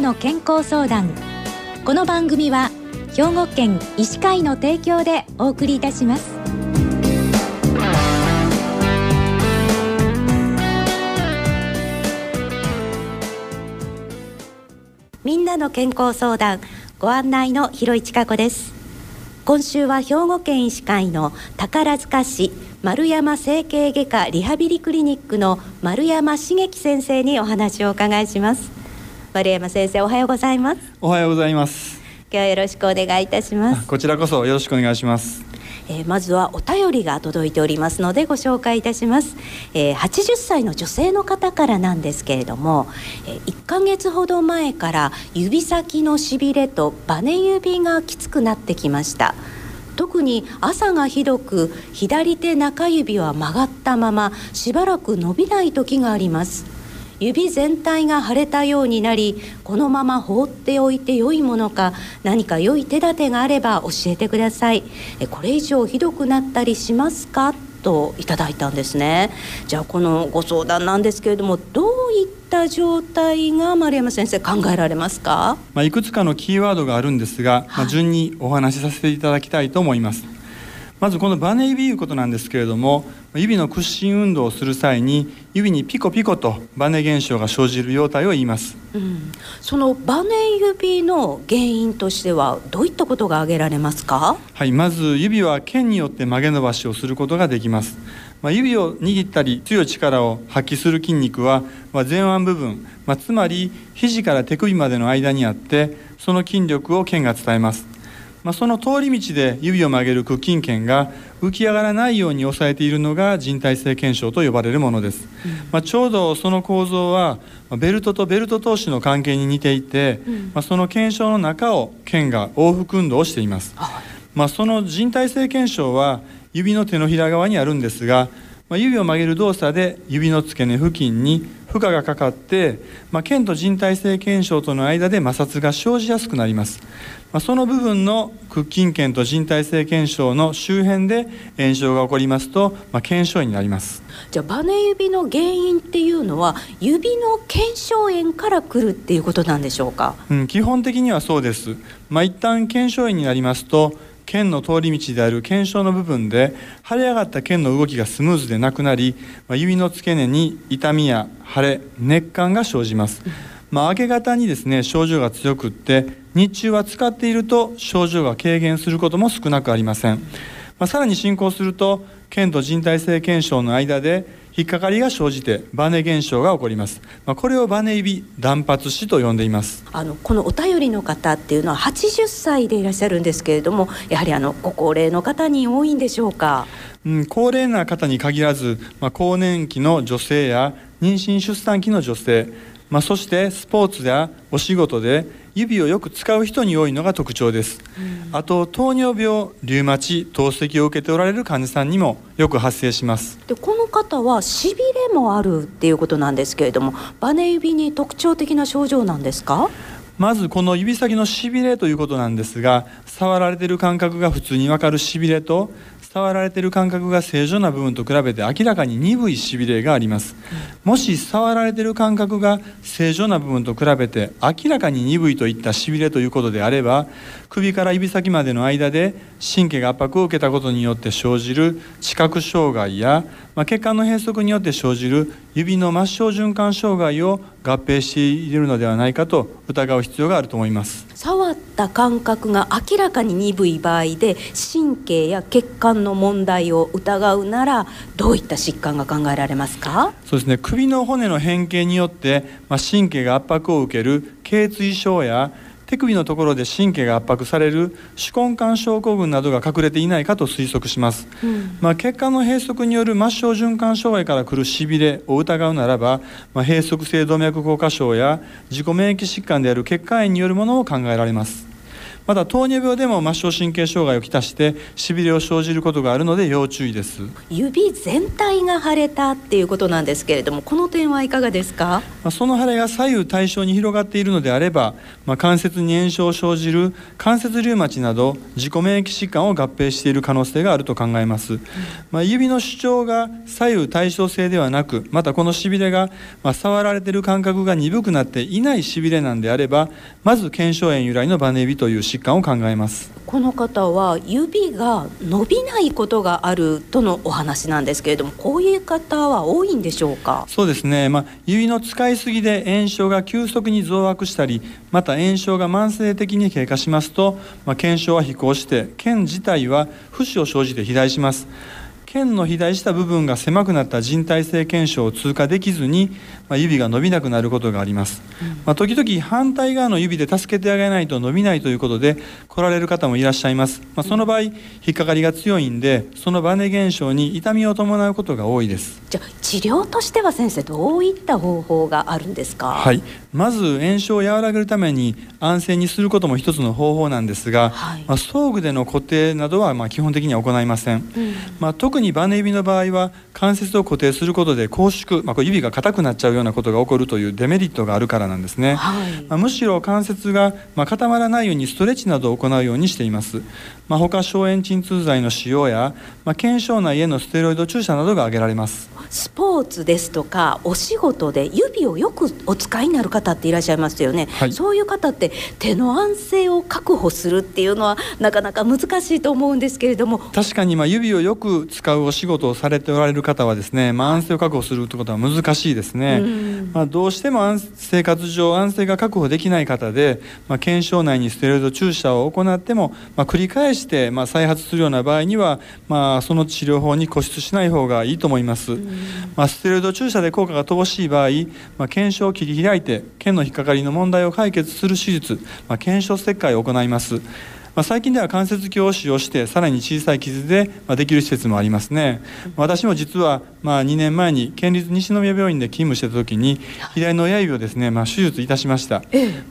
の健康相談。この番組は兵庫県医師会の提供でお送りいたします。みんなの健康相談ご案内の広市加子です。今週は兵庫県医師会の宝塚市丸山整形外科リハビリクリニックの丸山茂樹先生にお話をお伺いします。丸山先生おはようございます。おはようございます。今日はよろしくお願いいたします。こちらこそよろしくお願いします。えー、まずはお便りが届いておりますのでご紹介いたします、えー、80歳の女性の方からなんですけれども、えー、1ヶ月ほど前から指先のしびれとバネ指がきつくなってきました。特に朝がひどく左手中指は曲がったまましばらく伸びない時があります指全体が腫れたようになりこのまま放っておいて良いものか何か良い手立てがあれば教えてください。これ以上ひどくなったりしますか？といただいたんですね。じゃあこのご相談なんですけれどもどういった状態が丸山先生考えられますか、まあ、いくつかのキーワードがあるんですが、まあ、順にお話しさせていただきたいと思います、まずこのバネ指いうことなんですけれども指の屈伸運動をする際に指にピコピコとバネ現象が生じる様態を言います、うん、そのバネ指の原因としてはどういったことが挙げられますか？はいまず指は剣によって曲げ伸ばしをすることができます。まあ、指を握ったり強い力を発揮する筋肉は、まあ、前腕部分、まあ、つまり肘から手首までの間にあってその筋力を剣が伝えますまあ、その通り道で指を曲げる屈筋腱が浮き上がらないように抑えているのが人体性腱鞘と呼ばれるものです、うん、まあ、ちょうどその構造はベルトとベルト同士の関係に似ていて、うん、まあ、その腱鞘の中を腱が往復運動をしています、まあ、その人体性腱鞘は指の手のひら側にあるんですが、まあ、指を曲げる動作で指の付け根付近に負荷がかかって、まあ、腱と人体性腱鞘との間で摩擦が生じやすくなります、まあ、その部分の屈筋腱と人体性腱鞘の周辺で炎症が起こりますと、まあ、腱鞘炎になります。じゃあバネ指の原因っていうのは指の腱鞘炎からくるっていうことなんでしょうか、うん、基本的にはそうです、まあ、一旦腱鞘炎になりますと腱の通り道である腱鞘の部分で腫れ上がった腱の動きがスムーズでなくなり、まあ、指の付け根に痛みや腫れ熱感が生じます、まあ、明け方にですね症状が強くって日中は使っていると症状が軽減することも少なくありません、まあ、さらに進行すると腱と人体性腱鞘の間で引っかかりが生じてバネ現象が起こります、まあ、これをバネ指断髪死と呼んでいます。あのこのお便りの方っていうのは80歳でいらっしゃるんですけれどもやはりあのご高齢の方に多いんでしょうか、うん、高齢な方に限らず、まあ、更年期の女性や妊娠出産期の女性まあ、そしてスポーツやお仕事で指をよく使う人に多いのが特徴です、うん、あと糖尿病リウマチ透析を受けておられる患者さんにもよく発生します。でこの方はしびれもあるっていうことなんですけれどもバネ指に特徴的な症状なんですか？まずこの指先のしびれということなんですが触られている感覚が普通に分かるしびれと触られている感覚が正常な部分と比べて明らかに鈍いしびれがあります。もし触られている感覚が正常な部分と比べて明らかに鈍いといったしびれということであれば首から指先までの間で神経が圧迫を受けたことによって生じる知覚障害や、まあ、血管の閉塞によって生じる指の末梢循環障害を合併しているのではないかと疑う必要があると思います。触った感覚が明らかに鈍い場合で神経や血管の問題を疑うならどういった疾患が考えられますか？そうですね。首の骨の変形によって、まあ、神経が圧迫を受ける頸椎症や手首のところで神経が圧迫される手根管症候群などが隠れていないかと推測します、うん、まあ、血管の閉塞による末梢循環障害から来るしびれを疑うならば、まあ、閉塞性動脈硬化症や自己免疫疾患である血管炎によるものを考えられますまた糖尿病でも末梢神経障害をきたしてしびれを生じることがあるので要注意です。指全体が腫れたっていうことなんですけれどもこの点はいかがですか、まあ、その腫れが左右対称に広がっているのであれば、まあ、関節に炎症を生じる関節リウマチなど自己免疫疾患を合併している可能性があると考えます、うん、まあ、指の主張が左右対称性ではなくまたこのしびれが、ま触られている感覚が鈍くなっていないしびれなんであればまず腱鞘炎由来のバネ指という疾患を考えます。この方は指が伸びないことがあるとのお話なんですけれどもこういう方は多いんでしょうか？そうですね、まあ、指の使いすぎで炎症が急速に増悪したりまた炎症が慢性的に経過しますと、まあ、腱鞘は飛行して腱自体は浮腫を生じて肥大します腱の肥大した部分が狭くなった人体性腱鞘を通過できずに、まあ、指が伸びなくなることがあります、うん、まあ、時々反対側の指で助けてあげないと伸びないということで来られる方もいらっしゃいます、まあ、その場合引っかかりが強いんでそのバネ現象に痛みを伴うことが多いです。じゃあ治療としては先生どういった方法があるんですか？はい。まず炎症を和らげるために安静にすることも一つの方法なんですが、はい、まあ、装具での固定などはまあ基本的には行いません、うん、まあ、特にバネ指の場合は関節を固定することで拘縮、まあ、こ指が硬くなっちゃうようなことが起こるというデメリットがあるからなんですね、はい、まあ、むしろ関節がま固まらないようにストレッチなどを行うようにしています、まあ、他消炎鎮痛剤の使用や、まあ、腱鞘内へのステロイド注射などが挙げられます。スポーツですとかお仕事で指をよくお使いになる方っていらっしゃいますよね、はい、そういう方って手の安静を確保するっていうのはなかなか難しいと思うんですけれども。確かにまあ指をよく使うお仕事をされておられる方はですね、まあ、安静を確保するということは難しいですね、まあ、どうしても生活上安静が確保できない方で、まあ、腱鞘内にステロイド注射を行っても、まあ、繰り返してまあ再発するような場合には、まあ、その治療法に固執しない方がいいと思います。まあ、ステロイド注射で効果が乏しい場合、まあ、腱鞘を切り開いて腱の引っかかりの問題を解決する手術、まあ、腱鞘切開を行います。まあ、最近では関節鏡を使用してさらに小さい傷で、まあ、できる施設もありますね、私も実は、まあ、2年前に県立西宮病院で勤務してた時に左の親指をですね、まあ、手術いたしました、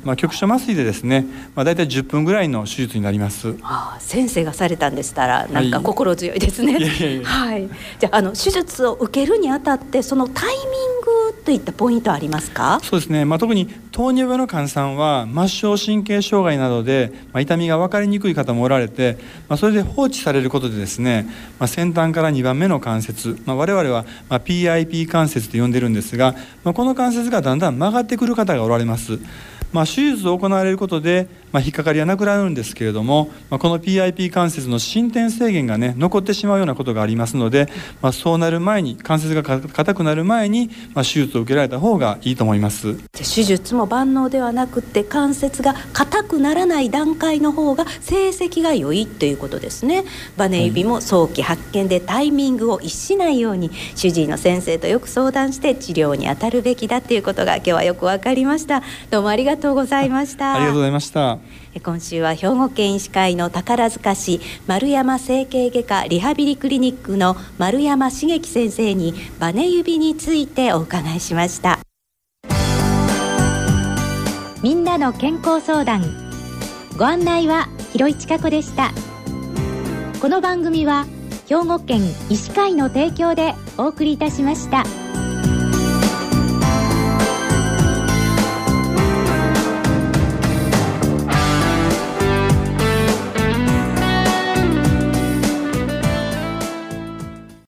まあ、局所麻酔でですね、まあ、大体10分ぐらいの手術になります。ああ先生がされたんでしたらなんか心強いですね、はい、じゃあの手術を受けるにあたってそのタイミングといったポイントありますか？そうですね、まあ、特に糖尿病の患者さんは末梢神経障害などで、まあ、痛みが分かりにくい方もおられて、まあ、それで放置されることでですね、まあ、先端から2番目の関節、まあ、我々は、まあ、PIP 関節と呼んでるんですが、まあ、この関節がだんだん曲がってくる方がおられます。まあ、手術を行われることで、まあ、引っかかりはなくなるんですけれども、まあ、この PIP 関節の進展制限がね残ってしまうようなことがありますので、まあ、そうなる前に関節が硬くなる前に、まあ、手術を受けられた方がいいと思います。手術も万能ではなくて関節が硬くならない段階の方が成績が良いということですね。バネ指も早期発見でタイミングを逸しないように主治医の先生とよく相談して治療に当たるべきだっていうことが今日はよく分かりました。どうもありがとうございました。ありがとうございました今週は兵庫県医師会の宝塚市丸山整形外科リハビリクリニックの丸山茂樹先生にバネ指についてお伺いしました。みんなの健康相談。ご案内は広市加子でした。この番組は兵庫県医師会の提供でお送りいたしました。